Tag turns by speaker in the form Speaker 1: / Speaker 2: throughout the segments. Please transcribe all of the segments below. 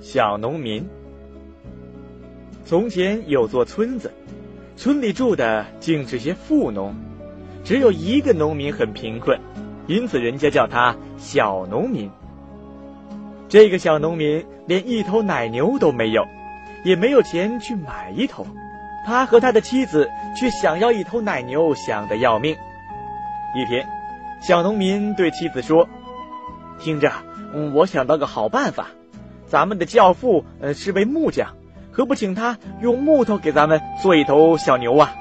Speaker 1: 小农民。从前有座村子，村里住的竟是些富农，只有一个农民很贫困，因此人家叫他小农民。这个小农民连一头奶牛都没有，也没有钱去买一头。他和他的妻子却想要一头奶牛，想得要命。一天，小农民对妻子说：“听着。”嗯，我想到个好办法，咱们的教父呃是位木匠，何不请他用木头给咱们做一头小牛啊？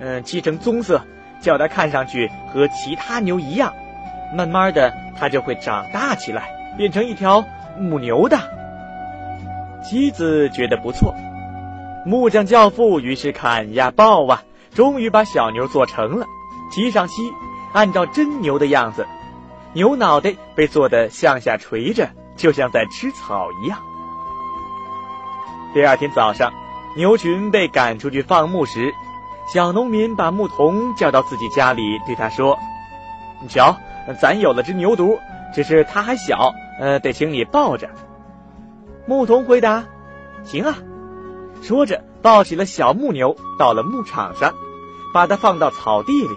Speaker 1: 嗯，漆成棕色，叫它看上去和其他牛一样，慢慢的它就会长大起来，变成一条母牛的。妻子觉得不错，木匠教父于是砍呀抱啊，终于把小牛做成了，漆上漆，按照真牛的样子。牛脑袋被做的向下垂着，就像在吃草一样。第二天早上，牛群被赶出去放牧时，小农民把牧童叫到自己家里，对他说：“你瞧，咱有了只牛犊，只是它还小，呃，得请你抱着。”牧童回答：“行啊。”说着，抱起了小牧牛，到了牧场上，把它放到草地里。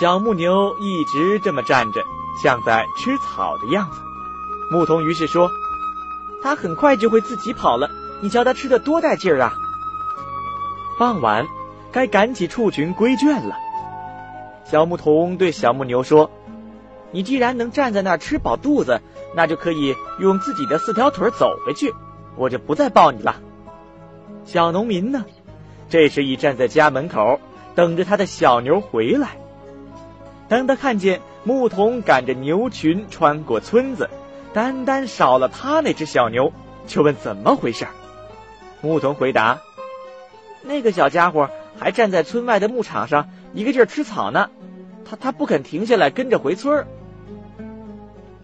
Speaker 1: 小牧牛一直这么站着，像在吃草的样子。牧童于是说：“它很快就会自己跑了，你瞧它吃的多带劲儿啊！”傍晚，该赶起畜群归圈了。小牧童对小牧牛说：“你既然能站在那儿吃饱肚子，那就可以用自己的四条腿走回去，我就不再抱你了。”小农民呢，这时已站在家门口，等着他的小牛回来。当他看见牧童赶着牛群穿过村子，单单少了他那只小牛，就问怎么回事。牧童回答：“那个小家伙还站在村外的牧场上，一个劲儿吃草呢。他他不肯停下来跟着回村儿。”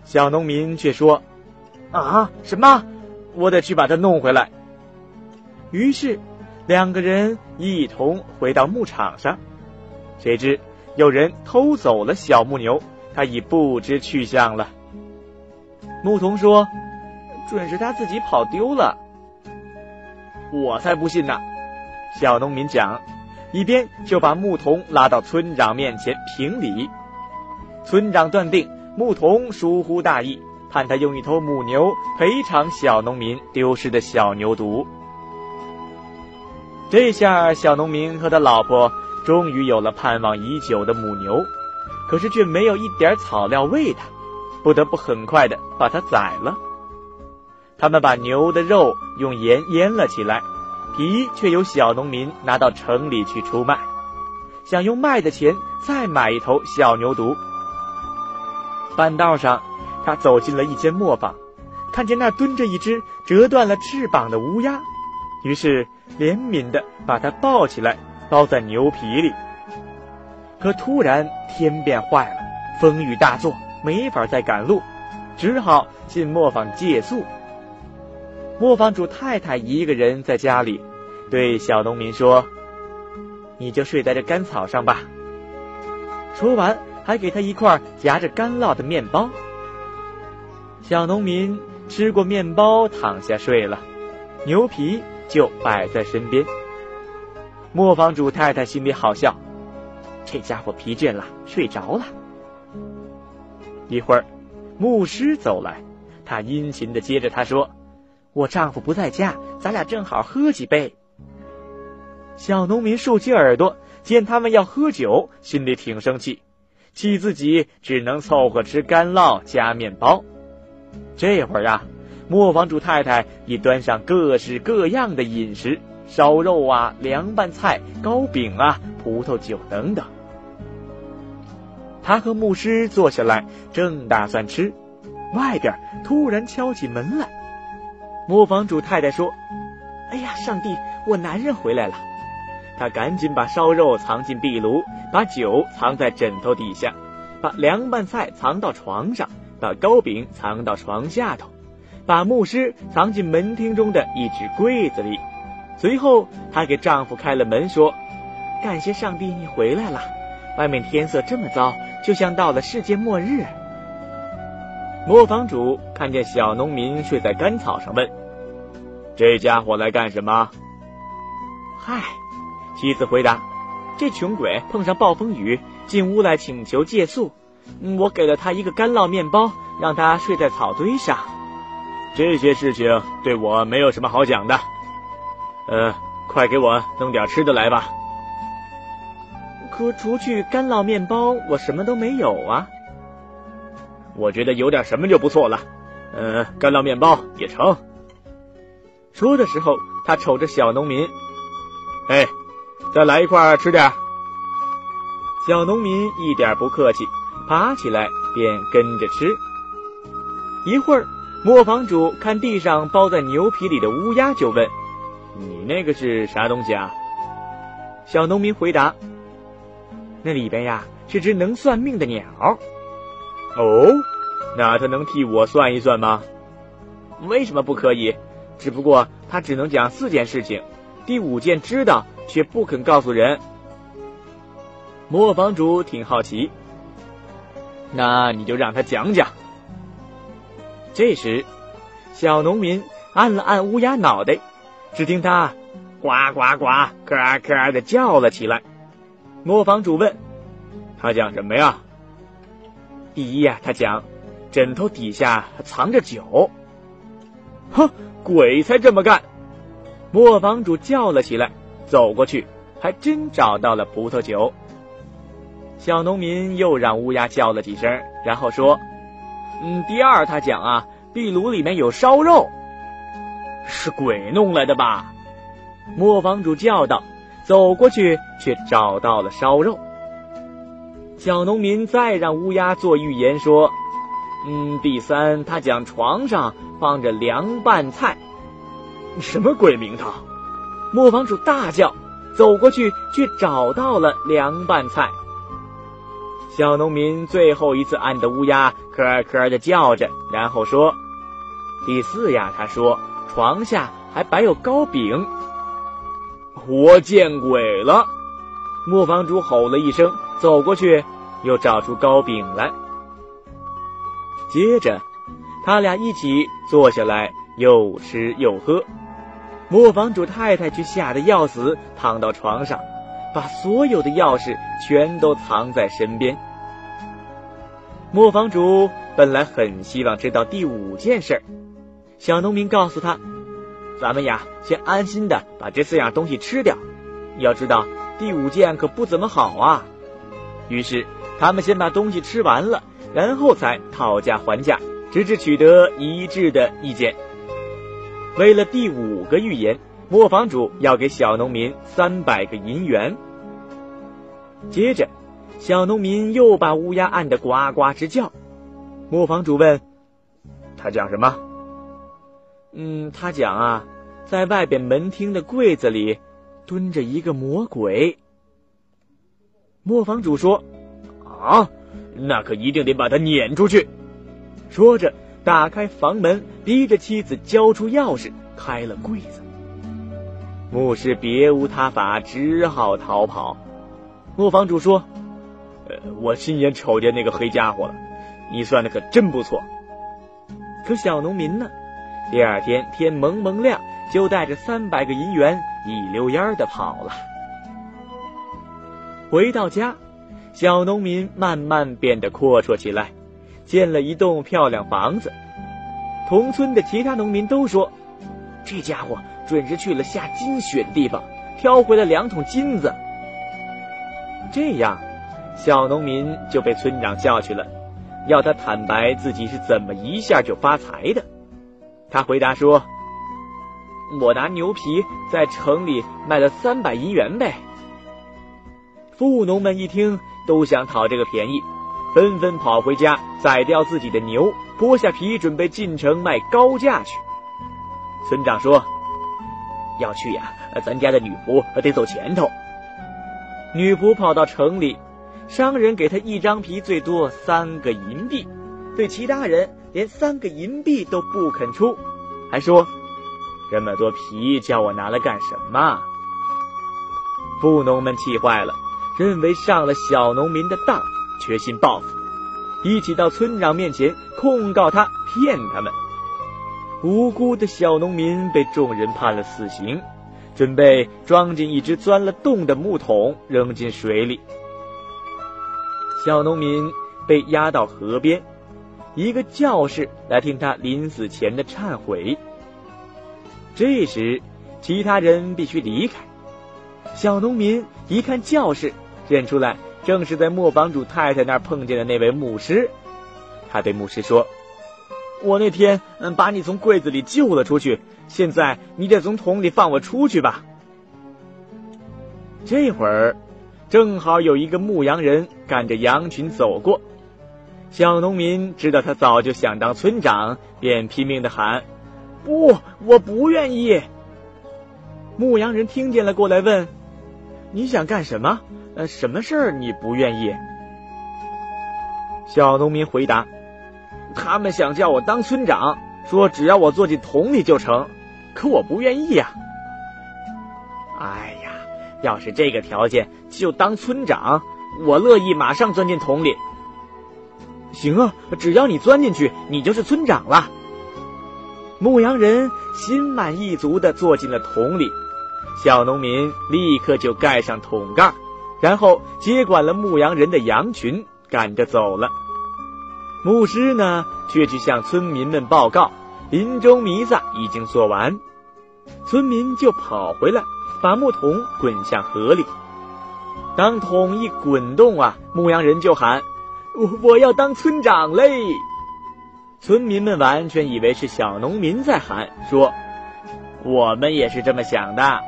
Speaker 1: 小农民却说：“啊，什么？我得去把他弄回来。”于是，两个人一同回到牧场上，谁知。有人偷走了小牧牛，他已不知去向了。牧童说：“准是他自己跑丢了。”我才不信呢！小农民讲，一边就把牧童拉到村长面前评理。村长断定牧童疏忽大意，判他用一头母牛赔偿小农民丢失的小牛犊。这下，小农民和他老婆。终于有了盼望已久的母牛，可是却没有一点草料喂它，不得不很快的把它宰了。他们把牛的肉用盐腌了起来，皮却由小农民拿到城里去出卖，想用卖的钱再买一头小牛犊。半道上，他走进了一间磨坊，看见那蹲着一只折断了翅膀的乌鸦，于是怜悯的把它抱起来。包在牛皮里，可突然天变坏了，风雨大作，没法再赶路，只好进磨坊借宿。磨坊主太太一个人在家里，对小农民说：“你就睡在这干草上吧。”说完，还给他一块夹着干酪的面包。小农民吃过面包，躺下睡了，牛皮就摆在身边。磨坊主太太心里好笑，这家伙疲倦了，睡着了。一会儿，牧师走来，他殷勤的接着他说：“我丈夫不在家，咱俩正好喝几杯。”小农民竖起耳朵，见他们要喝酒，心里挺生气，气自己只能凑合吃干酪加面包。这会儿啊，磨坊主太太已端上各式各样的饮食。烧肉啊，凉拌菜、糕饼啊，葡萄酒等等。他和牧师坐下来，正打算吃，外边突然敲起门来。磨坊主太太说：“哎呀，上帝，我男人回来了！”他赶紧把烧肉藏进壁炉，把酒藏在枕头底下，把凉拌菜藏到床上，把糕饼藏到床下头，把牧师藏进门厅中的一只柜子里。随后，她给丈夫开了门，说：“感谢上帝，你回来了。外面天色这么糟，就像到了世界末日。”磨坊主看见小农民睡在干草上，问：“这家伙来干什么？”“嗨。”妻子回答：“这穷鬼碰上暴风雨，进屋来请求借宿。我给了他一个干酪面包，让他睡在草堆上。这些事情对我没有什么好讲的。呃，快给我弄点吃的来吧。可除去干酪面包，我什么都没有啊。我觉得有点什么就不错了。呃，干酪面包也成。”说的时候，他瞅着小农民：“哎。”再来一块吃点。小农民一点不客气，爬起来便跟着吃。一会儿，磨坊主看地上包在牛皮里的乌鸦，就问：“你那个是啥东西啊？”小农民回答：“那里边呀是只能算命的鸟。”哦，那他能替我算一算吗？为什么不可以？只不过他只能讲四件事情，第五件知道。却不肯告诉人。磨坊主挺好奇，那你就让他讲讲。这时，小农民按了按乌鸦脑袋，只听他呱呱呱、咯咯的叫了起来。磨坊主问：“他讲什么呀？”第一呀，他讲枕头底下藏着酒。哼，鬼才这么干！磨坊主叫了起来。走过去，还真找到了葡萄酒。小农民又让乌鸦叫了几声，然后说：“嗯，第二，他讲啊，壁炉里面有烧肉，是鬼弄来的吧？”磨坊主叫道。走过去，却找到了烧肉。小农民再让乌鸦做预言说：“嗯，第三，他讲床上放着凉拌菜，什么鬼名堂？”磨坊主大叫，走过去却找到了凉拌菜。小农民最后一次按的乌鸦，咳咳的叫着，然后说：“第四呀，他说床下还摆有糕饼。”我见鬼了！磨坊主吼了一声，走过去，又找出糕饼来。接着，他俩一起坐下来，又吃又喝。磨坊主太太却吓得要死，躺到床上，把所有的钥匙全都藏在身边。磨坊主本来很希望知道第五件事，小农民告诉他：“咱们呀，先安心的把这四样东西吃掉。要知道，第五件可不怎么好啊。”于是他们先把东西吃完了，然后才讨价还价，直至取得一致的意见。为了第五个预言，磨坊主要给小农民三百个银元。接着，小农民又把乌鸦按得呱呱直叫。磨坊主问：“他讲什么？”“嗯，他讲啊，在外边门厅的柜子里蹲着一个魔鬼。”磨坊主说：“啊，那可一定得把他撵出去。”说着。打开房门，逼着妻子交出钥匙，开了柜子。牧师别无他法，只好逃跑。磨坊主说：“呃，我亲眼瞅见那个黑家伙了，你算的可真不错。”可小农民呢？第二天天蒙蒙亮，就带着三百个银元一溜烟的跑了。回到家，小农民慢慢变得阔绰起来。建了一栋漂亮房子，同村的其他农民都说：“这家伙准是去了下金雪的地方，挑回了两桶金子。”这样，小农民就被村长叫去了，要他坦白自己是怎么一下就发财的。他回答说：“我拿牛皮在城里卖了三百银元呗。”富农们一听，都想讨这个便宜。纷纷跑回家，宰掉自己的牛，剥下皮，准备进城卖高价去。村长说：“要去呀，咱家的女仆得走前头。”女仆跑到城里，商人给她一张皮，最多三个银币，对其他人连三个银币都不肯出，还说：“这么多皮叫我拿来干什么？”富农们气坏了，认为上了小农民的当。决心报复，一起到村长面前控告他骗他们。无辜的小农民被众人判了死刑，准备装进一只钻了洞的木桶，扔进水里。小农民被押到河边，一个教士来听他临死前的忏悔。这时，其他人必须离开。小农民一看教士，认出来正是在磨坊主太太那儿碰见的那位牧师。他对牧师说：“我那天嗯把你从柜子里救了出去，现在你得从桶里放我出去吧。”这会儿。正好有一个牧羊人赶着羊群走过，小农民知道他早就想当村长，便拼命的喊：“不，我不愿意。”牧羊人听见了，过来问：“你想干什么？呃，什么事儿你不愿意？”小农民回答：“他们想叫我当村长，说只要我坐进桶里就成，可我不愿意呀。”哎呀！要是这个条件，就当村长，我乐意马上钻进桶里。行啊，只要你钻进去，你就是村长了。牧羊人心满意足的坐进了桶里，小农民立刻就盖上桶盖，然后接管了牧羊人的羊群，赶着走了。牧师呢，却去向村民们报告，林中弥撒已经做完，村民就跑回来。把木桶滚向河里，当桶一滚动啊，牧羊人就喊：“我我要当村长嘞！”村民们完全以为是小农民在喊，说：“我们也是这么想的，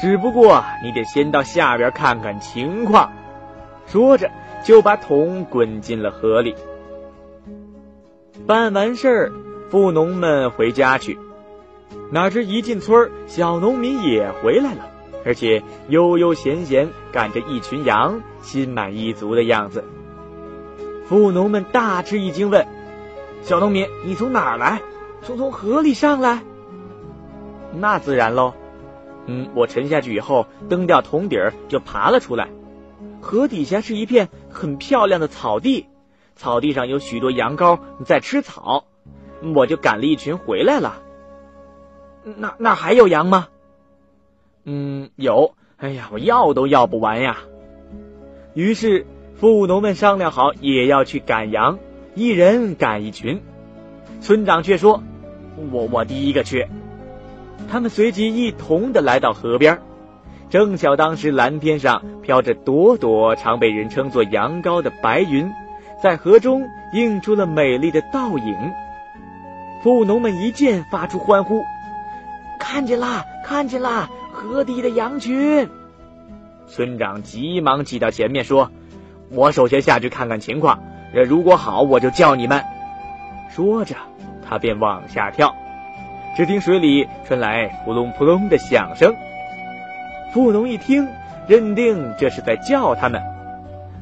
Speaker 1: 只不过你得先到下边看看情况。”说着就把桶滚进了河里。办完事儿，富农们回家去，哪知一进村小农民也回来了。而且悠悠闲闲赶着一群羊，心满意足的样子。富农们大吃一惊，问：“小农民，你从哪儿来？从从河里上来？”“那自然喽。”“嗯，我沉下去以后，蹬掉桶底儿就爬了出来。河底下是一片很漂亮的草地，草地上有许多羊羔在吃草，我就赶了一群回来了。那那还有羊吗？”嗯，有。哎呀，我要都要不完呀。于是富农们商量好，也要去赶羊，一人赶一群。村长却说：“我我第一个去。”他们随即一同的来到河边，正巧当时蓝天上飘着朵朵常被人称作羊羔的白云，在河中映出了美丽的倒影。富农们一见，发出欢呼：“看见啦，看见啦！”河底的羊群，村长急忙挤到前面说：“我首先下去看看情况，这如果好，我就叫你们。”说着，他便往下跳。只听水里传来扑隆扑隆的响声。富农一听，认定这是在叫他们：“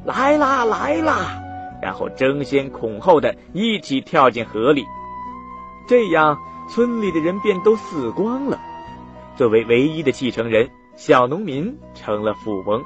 Speaker 1: 来啦，来啦！”然后争先恐后的一起跳进河里。这样，村里的人便都死光了。作为唯一的继承人，小农民成了富翁。